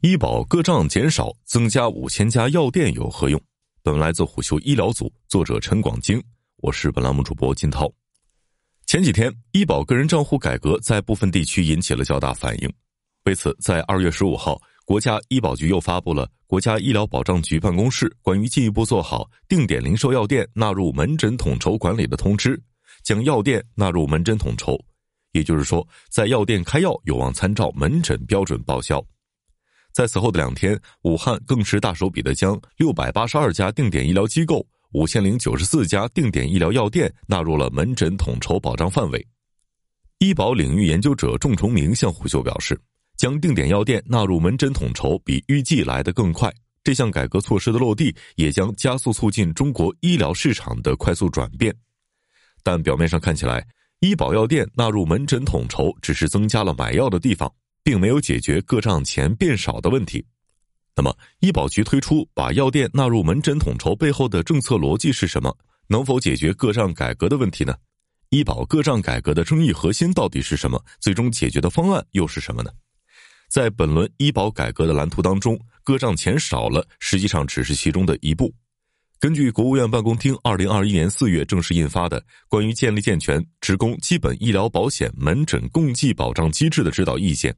医保各账减少，增加五千家药店有何用？本文来自虎嗅医疗组，作者陈广京，我是本栏目主播金涛。前几天，医保个人账户改革在部分地区引起了较大反应。为此，在二月十五号，国家医保局又发布了《国家医疗保障局办公室关于进一步做好定点零售药店纳入门诊统筹管理的通知》，将药店纳入门诊统筹。也就是说，在药店开药有望参照门诊标准报销。在此后的两天，武汉更是大手笔的将六百八十二家定点医疗机构、五千零九十四家定点医疗药店纳入了门诊统筹保障范围。医保领域研究者仲崇明向虎嗅表示，将定点药店纳入门诊统筹比预计来得更快。这项改革措施的落地，也将加速促进中国医疗市场的快速转变。但表面上看起来，医保药店纳入门诊统筹，只是增加了买药的地方，并没有解决各账钱变少的问题。那么，医保局推出把药店纳入门诊统筹背后的政策逻辑是什么？能否解决各账改革的问题呢？医保各账改革的争议核心到底是什么？最终解决的方案又是什么呢？在本轮医保改革的蓝图当中，各账钱少了，实际上只是其中的一步。根据国务院办公厅二零二一年四月正式印发的《关于建立健全职工基本医疗保险门诊共济保障机制的指导意见》，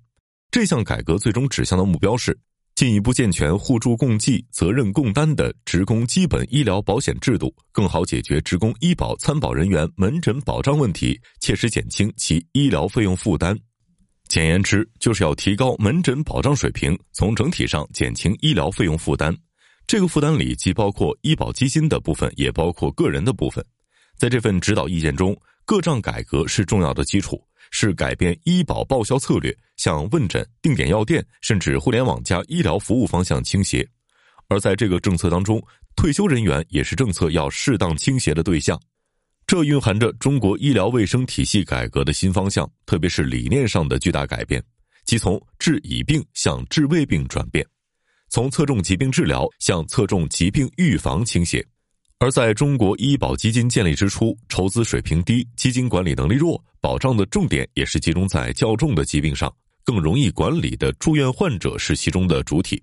这项改革最终指向的目标是进一步健全互助共济、责任共担的职工基本医疗保险制度，更好解决职工医保参保人员门诊保障问题，切实减轻其医疗费用负担。简言之，就是要提高门诊保障水平，从整体上减轻医疗费用负担。这个负担里既包括医保基金的部分，也包括个人的部分。在这份指导意见中，各账改革是重要的基础，是改变医保报销策略向问诊、定点药店甚至互联网加医疗服务方向倾斜。而在这个政策当中，退休人员也是政策要适当倾斜的对象。这蕴含着中国医疗卫生体系改革的新方向，特别是理念上的巨大改变，即从治已病向治未病转变。从侧重疾病治疗向侧重疾病预防倾斜，而在中国医保基金建立之初，筹资水平低，基金管理能力弱，保障的重点也是集中在较重的疾病上，更容易管理的住院患者是其中的主体，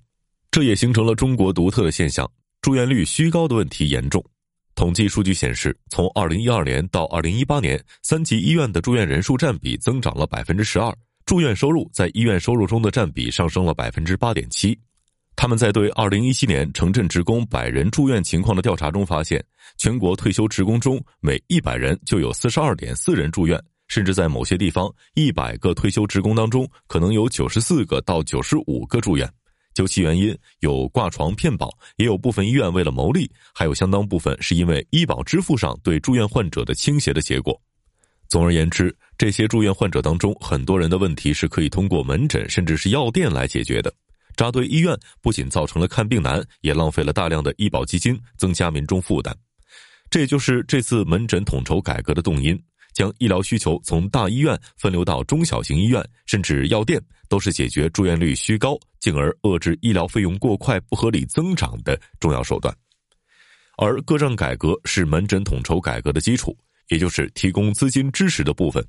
这也形成了中国独特的现象：住院率虚高的问题严重。统计数据显示，从二零一二年到二零一八年，三级医院的住院人数占比增长了百分之十二，住院收入在医院收入中的占比上升了百分之八点七。他们在对二零一七年城镇职工百人住院情况的调查中发现，全国退休职工中每一百人就有四十二点四人住院，甚至在某些地方，一百个退休职工当中可能有九十四个到九十五个住院。究其原因，有挂床骗保，也有部分医院为了牟利，还有相当部分是因为医保支付上对住院患者的倾斜的结果。总而言之，这些住院患者当中，很多人的问题是可以通过门诊甚至是药店来解决的。扎堆医院不仅造成了看病难，也浪费了大量的医保基金，增加民众负担。这也就是这次门诊统筹改革的动因，将医疗需求从大医院分流到中小型医院，甚至药店，都是解决住院率虚高，进而遏制医疗费用过快不合理增长的重要手段。而各账改革是门诊统筹改革的基础，也就是提供资金支持的部分。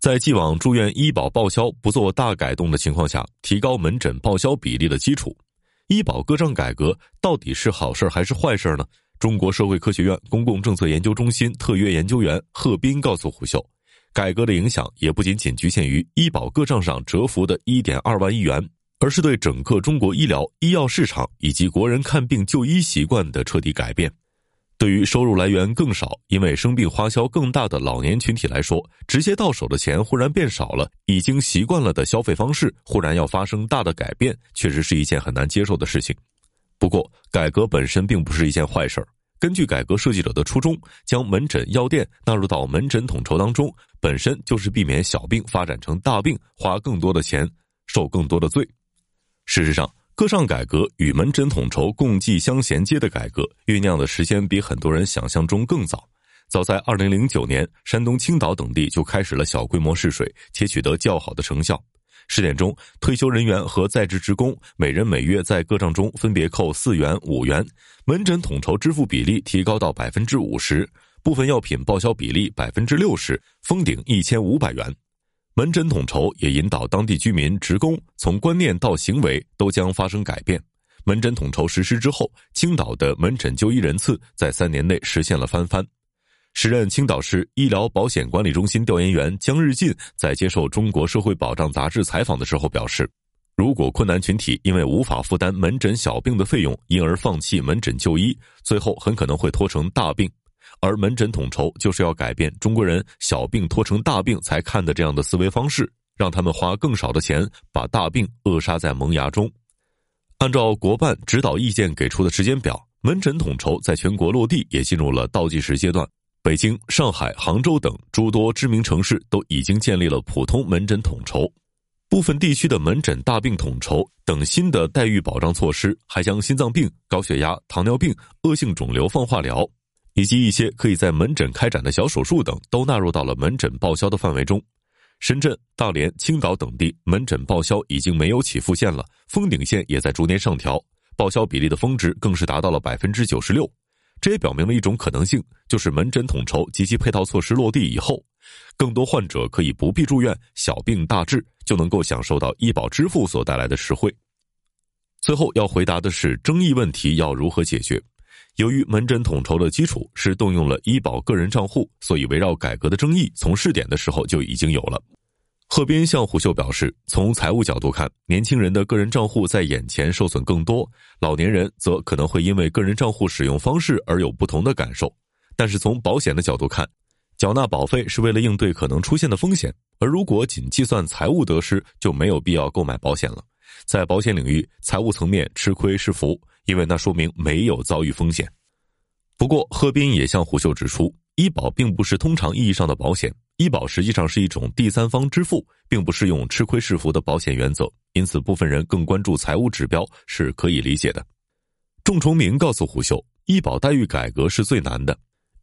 在既往住院医保报销不做大改动的情况下，提高门诊报销比例的基础，医保各账改革到底是好事还是坏事呢？中国社会科学院公共政策研究中心特约研究员贺斌告诉虎秀，改革的影响也不仅仅局限于医保各账上折伏的一点二万亿元，而是对整个中国医疗医药市场以及国人看病就医习惯的彻底改变。对于收入来源更少、因为生病花销更大的老年群体来说，直接到手的钱忽然变少了，已经习惯了的消费方式忽然要发生大的改变，确实是一件很难接受的事情。不过，改革本身并不是一件坏事儿。根据改革设计者的初衷，将门诊药店纳入到门诊统筹当中，本身就是避免小病发展成大病，花更多的钱，受更多的罪。事实上，各账改革与门诊统筹共计相衔接的改革，酝酿的时间比很多人想象中更早。早在二零零九年，山东青岛等地就开始了小规模试水，且取得较好的成效。试点中，退休人员和在职职工每人每月在各账中分别扣四元、五元，门诊统筹支付比例提高到百分之五十，部分药品报销比例百分之六十，封顶一千五百元。门诊统筹也引导当地居民、职工从观念到行为都将发生改变。门诊统筹实施之后，青岛的门诊就医人次在三年内实现了翻番。时任青岛市医疗保险管理中心调研员姜日进在接受《中国社会保障杂志》采访的时候表示，如果困难群体因为无法负担门诊小病的费用，因而放弃门诊就医，最后很可能会拖成大病。而门诊统筹就是要改变中国人小病拖成大病才看的这样的思维方式，让他们花更少的钱把大病扼杀在萌芽中。按照国办指导意见给出的时间表，门诊统筹在全国落地也进入了倒计时阶段。北京、上海、杭州等诸多知名城市都已经建立了普通门诊统筹，部分地区的门诊大病统筹等新的待遇保障措施，还将心脏病、高血压、糖尿病、恶性肿瘤放化疗。以及一些可以在门诊开展的小手术等，都纳入到了门诊报销的范围中。深圳、大连、青岛等地门诊报销已经没有起付线了，封顶线也在逐年上调，报销比例的峰值更是达到了百分之九十六。这也表明了一种可能性，就是门诊统筹及其配套措施落地以后，更多患者可以不必住院，小病大治就能够享受到医保支付所带来的实惠。最后要回答的是争议问题要如何解决。由于门诊统筹的基础是动用了医保个人账户，所以围绕改革的争议从试点的时候就已经有了。贺斌向虎嗅表示，从财务角度看，年轻人的个人账户在眼前受损更多，老年人则可能会因为个人账户使用方式而有不同的感受。但是从保险的角度看，缴纳保费是为了应对可能出现的风险，而如果仅计算财务得失，就没有必要购买保险了。在保险领域，财务层面吃亏是福。因为那说明没有遭遇风险。不过，贺斌也向虎嗅指出，医保并不是通常意义上的保险，医保实际上是一种第三方支付，并不适用吃亏是福的保险原则。因此，部分人更关注财务指标是可以理解的。仲崇明告诉虎嗅，医保待遇改革是最难的，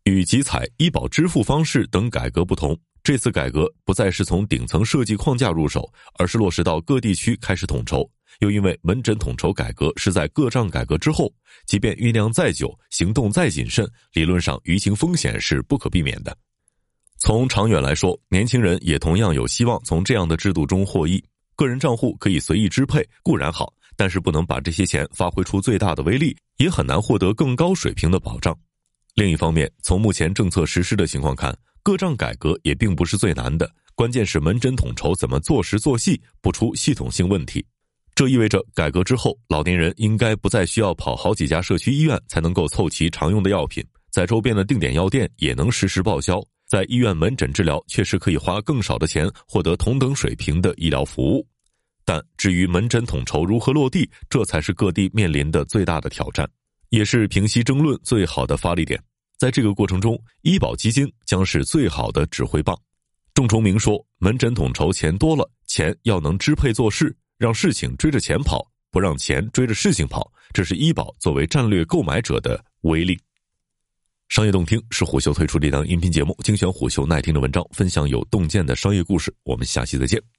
与集采、医保支付方式等改革不同，这次改革不再是从顶层设计框架入手，而是落实到各地区开始统筹。又因为门诊统筹改革是在各账改革之后，即便酝酿再久，行动再谨慎，理论上舆情风险是不可避免的。从长远来说，年轻人也同样有希望从这样的制度中获益。个人账户可以随意支配固然好，但是不能把这些钱发挥出最大的威力，也很难获得更高水平的保障。另一方面，从目前政策实施的情况看，各账改革也并不是最难的，关键是门诊统筹怎么做实做细，不出系统性问题。这意味着改革之后，老年人应该不再需要跑好几家社区医院才能够凑齐常用的药品，在周边的定点药店也能实时报销，在医院门诊治疗确实可以花更少的钱获得同等水平的医疗服务。但至于门诊统筹如何落地，这才是各地面临的最大的挑战，也是平息争论最好的发力点。在这个过程中，医保基金将是最好的指挥棒。仲崇明说：“门诊统筹钱多了，钱要能支配做事。”让事情追着钱跑，不让钱追着事情跑，这是医保作为战略购买者的威力。商业洞听是虎嗅推出的一档音频节目，精选虎嗅耐听的文章，分享有洞见的商业故事。我们下期再见。